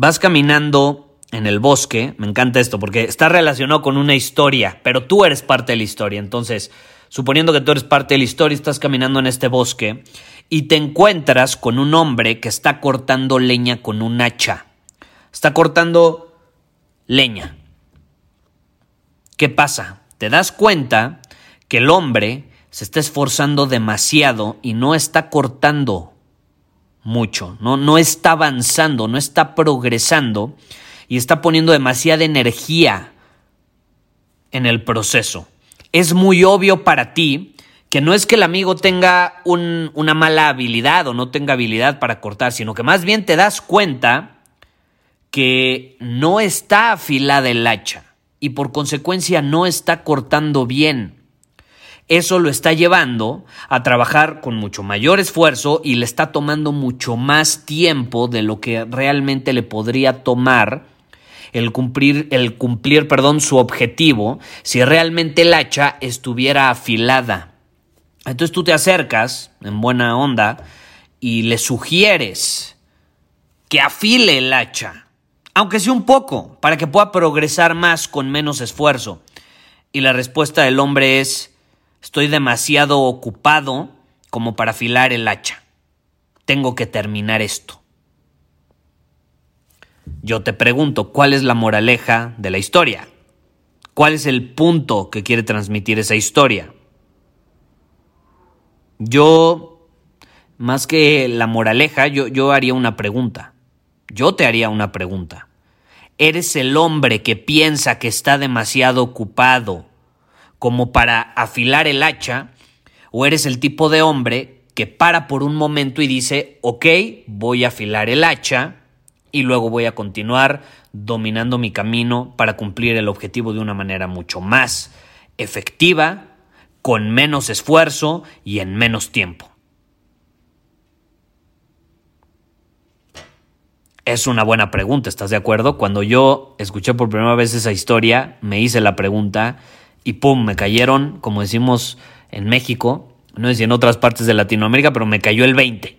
Vas caminando en el bosque, me encanta esto porque está relacionado con una historia, pero tú eres parte de la historia. Entonces, suponiendo que tú eres parte de la historia, estás caminando en este bosque y te encuentras con un hombre que está cortando leña con un hacha. Está cortando leña. ¿Qué pasa? Te das cuenta que el hombre se está esforzando demasiado y no está cortando mucho, no, no está avanzando, no está progresando y está poniendo demasiada energía en el proceso. Es muy obvio para ti que no es que el amigo tenga una mala habilidad o no tenga habilidad para cortar, sino que más bien te das cuenta que no está afilada el hacha y por consecuencia no está cortando bien eso lo está llevando a trabajar con mucho mayor esfuerzo y le está tomando mucho más tiempo de lo que realmente le podría tomar el cumplir, el cumplir perdón, su objetivo si realmente el hacha estuviera afilada. Entonces tú te acercas en buena onda y le sugieres que afile el hacha, aunque sea un poco, para que pueda progresar más con menos esfuerzo. Y la respuesta del hombre es, Estoy demasiado ocupado como para afilar el hacha. Tengo que terminar esto. Yo te pregunto, ¿cuál es la moraleja de la historia? ¿Cuál es el punto que quiere transmitir esa historia? Yo, más que la moraleja, yo, yo haría una pregunta. Yo te haría una pregunta. ¿Eres el hombre que piensa que está demasiado ocupado como para afilar el hacha, o eres el tipo de hombre que para por un momento y dice, ok, voy a afilar el hacha y luego voy a continuar dominando mi camino para cumplir el objetivo de una manera mucho más efectiva, con menos esfuerzo y en menos tiempo. Es una buena pregunta, ¿estás de acuerdo? Cuando yo escuché por primera vez esa historia, me hice la pregunta y pum, me cayeron, como decimos en México, no sé si en otras partes de Latinoamérica, pero me cayó el 20.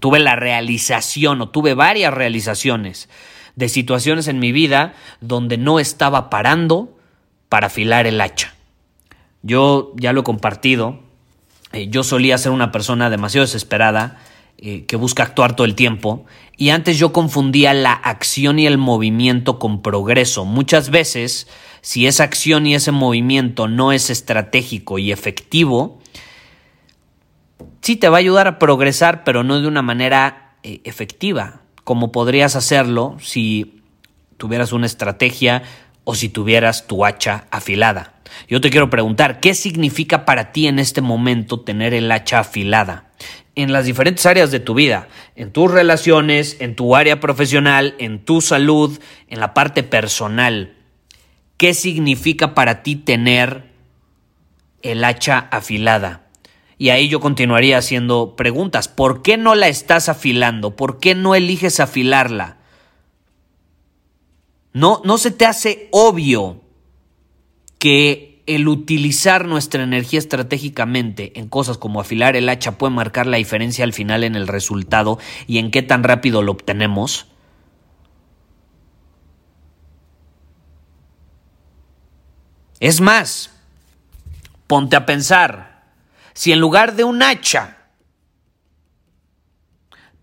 tuve la realización o tuve varias realizaciones de situaciones en mi vida donde no estaba parando para afilar el hacha. Yo ya lo he compartido, eh, yo solía ser una persona demasiado desesperada, eh, que busca actuar todo el tiempo, y antes yo confundía la acción y el movimiento con progreso. Muchas veces si esa acción y ese movimiento no es estratégico y efectivo, sí te va a ayudar a progresar, pero no de una manera eh, efectiva, como podrías hacerlo si tuvieras una estrategia o si tuvieras tu hacha afilada. Yo te quiero preguntar, ¿qué significa para ti en este momento tener el hacha afilada? En las diferentes áreas de tu vida, en tus relaciones, en tu área profesional, en tu salud, en la parte personal. ¿Qué significa para ti tener el hacha afilada? Y ahí yo continuaría haciendo preguntas. ¿Por qué no la estás afilando? ¿Por qué no eliges afilarla? No, no se te hace obvio que el utilizar nuestra energía estratégicamente en cosas como afilar el hacha puede marcar la diferencia al final en el resultado y en qué tan rápido lo obtenemos. Es más, ponte a pensar, si en lugar de un hacha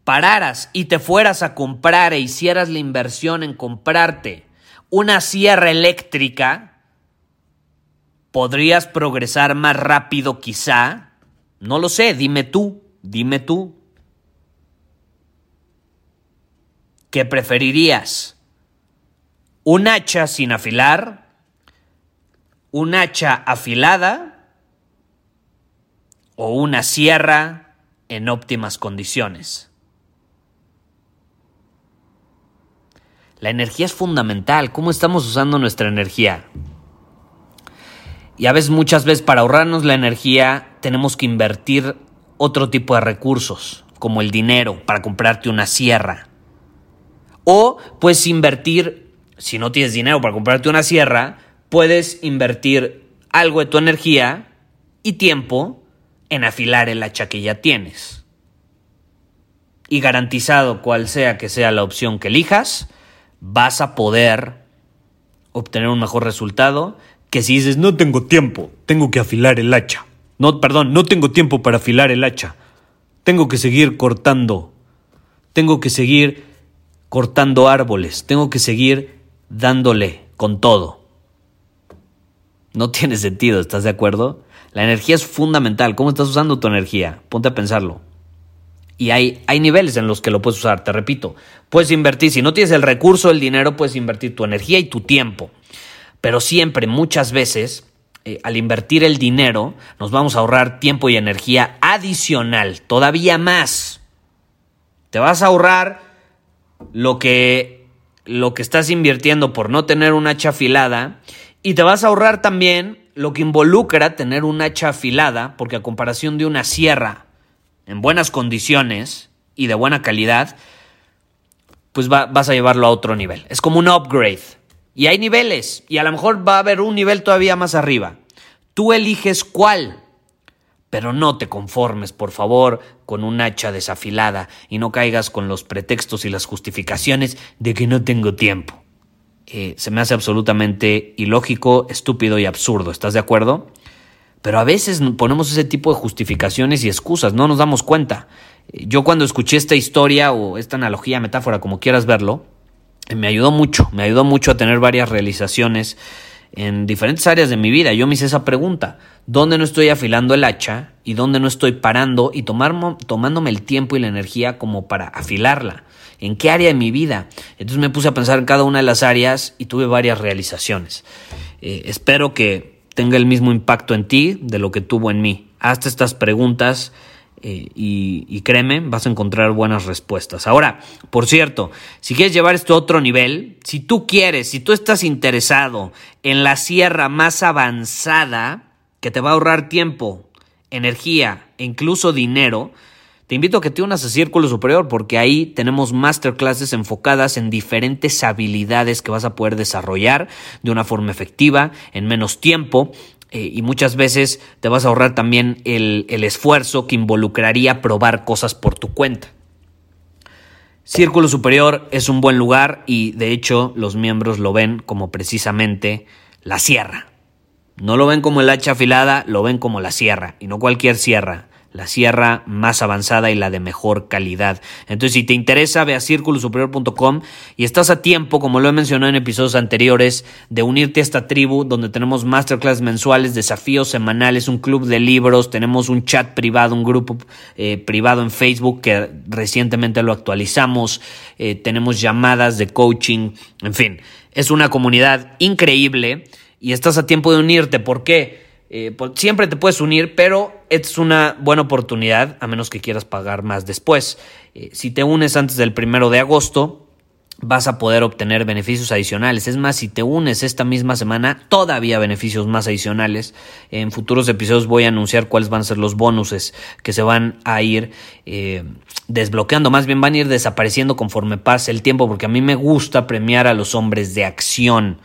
pararas y te fueras a comprar e hicieras la inversión en comprarte una sierra eléctrica, podrías progresar más rápido quizá. No lo sé, dime tú, dime tú. ¿Qué preferirías? ¿Un hacha sin afilar? ¿Un hacha afilada? ¿O una sierra en óptimas condiciones? La energía es fundamental. ¿Cómo estamos usando nuestra energía? Y a veces, muchas veces, para ahorrarnos la energía, tenemos que invertir otro tipo de recursos, como el dinero, para comprarte una sierra. O puedes invertir, si no tienes dinero para comprarte una sierra, puedes invertir algo de tu energía y tiempo en afilar el hacha que ya tienes. Y garantizado cual sea que sea la opción que elijas, vas a poder obtener un mejor resultado que si dices no tengo tiempo, tengo que afilar el hacha. No, perdón, no tengo tiempo para afilar el hacha. Tengo que seguir cortando. Tengo que seguir cortando árboles. Tengo que seguir dándole con todo. No tiene sentido, ¿estás de acuerdo? La energía es fundamental. ¿Cómo estás usando tu energía? Ponte a pensarlo. Y hay, hay niveles en los que lo puedes usar, te repito. Puedes invertir, si no tienes el recurso, el dinero, puedes invertir tu energía y tu tiempo. Pero siempre, muchas veces, eh, al invertir el dinero, nos vamos a ahorrar tiempo y energía adicional, todavía más. Te vas a ahorrar lo que, lo que estás invirtiendo por no tener una hacha afilada y te vas a ahorrar también lo que involucra tener una hacha afilada, porque a comparación de una sierra en buenas condiciones y de buena calidad, pues vas a llevarlo a otro nivel. Es como un upgrade. Y hay niveles, y a lo mejor va a haber un nivel todavía más arriba. Tú eliges cuál. Pero no te conformes, por favor, con un hacha desafilada y no caigas con los pretextos y las justificaciones de que no tengo tiempo. Eh, se me hace absolutamente ilógico, estúpido y absurdo. ¿Estás de acuerdo? Pero a veces ponemos ese tipo de justificaciones y excusas, no nos damos cuenta. Yo cuando escuché esta historia o esta analogía, metáfora, como quieras verlo, eh, me ayudó mucho, me ayudó mucho a tener varias realizaciones en diferentes áreas de mi vida. Yo me hice esa pregunta, ¿dónde no estoy afilando el hacha y dónde no estoy parando y tomar, tomándome el tiempo y la energía como para afilarla? ¿En qué área de mi vida? Entonces me puse a pensar en cada una de las áreas y tuve varias realizaciones. Eh, espero que tenga el mismo impacto en ti de lo que tuvo en mí. Hazte estas preguntas eh, y, y, créeme, vas a encontrar buenas respuestas. Ahora, por cierto, si quieres llevar esto a otro nivel, si tú quieres, si tú estás interesado en la sierra más avanzada, que te va a ahorrar tiempo, energía e incluso dinero, te invito a que te unas a Círculo Superior porque ahí tenemos masterclasses enfocadas en diferentes habilidades que vas a poder desarrollar de una forma efectiva, en menos tiempo. Eh, y muchas veces te vas a ahorrar también el, el esfuerzo que involucraría probar cosas por tu cuenta. Círculo Superior es un buen lugar y de hecho los miembros lo ven como precisamente la sierra. No lo ven como el hacha afilada, lo ven como la sierra y no cualquier sierra la sierra más avanzada y la de mejor calidad. Entonces, si te interesa, ve a círculosuperior.com y estás a tiempo, como lo he mencionado en episodios anteriores, de unirte a esta tribu donde tenemos masterclass mensuales, desafíos semanales, un club de libros, tenemos un chat privado, un grupo eh, privado en Facebook que recientemente lo actualizamos, eh, tenemos llamadas de coaching, en fin, es una comunidad increíble y estás a tiempo de unirte. ¿Por qué? Eh, pues, siempre te puedes unir, pero es una buena oportunidad, a menos que quieras pagar más después. Eh, si te unes antes del primero de agosto, vas a poder obtener beneficios adicionales. Es más, si te unes esta misma semana, todavía beneficios más adicionales. En futuros episodios voy a anunciar cuáles van a ser los bonuses que se van a ir eh, desbloqueando. Más bien van a ir desapareciendo conforme pase el tiempo, porque a mí me gusta premiar a los hombres de acción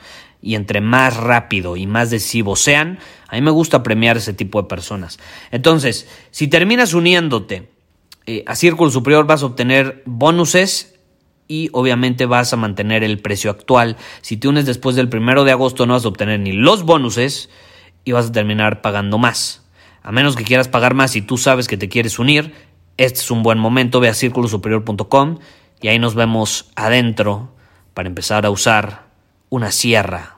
y entre más rápido y más decisivos sean, a mí me gusta premiar ese tipo de personas. Entonces, si terminas uniéndote eh, a Círculo Superior vas a obtener bonuses y obviamente vas a mantener el precio actual. Si te unes después del primero de agosto no vas a obtener ni los bonuses y vas a terminar pagando más. A menos que quieras pagar más y tú sabes que te quieres unir, este es un buen momento, ve a círculosuperior.com y ahí nos vemos adentro para empezar a usar una sierra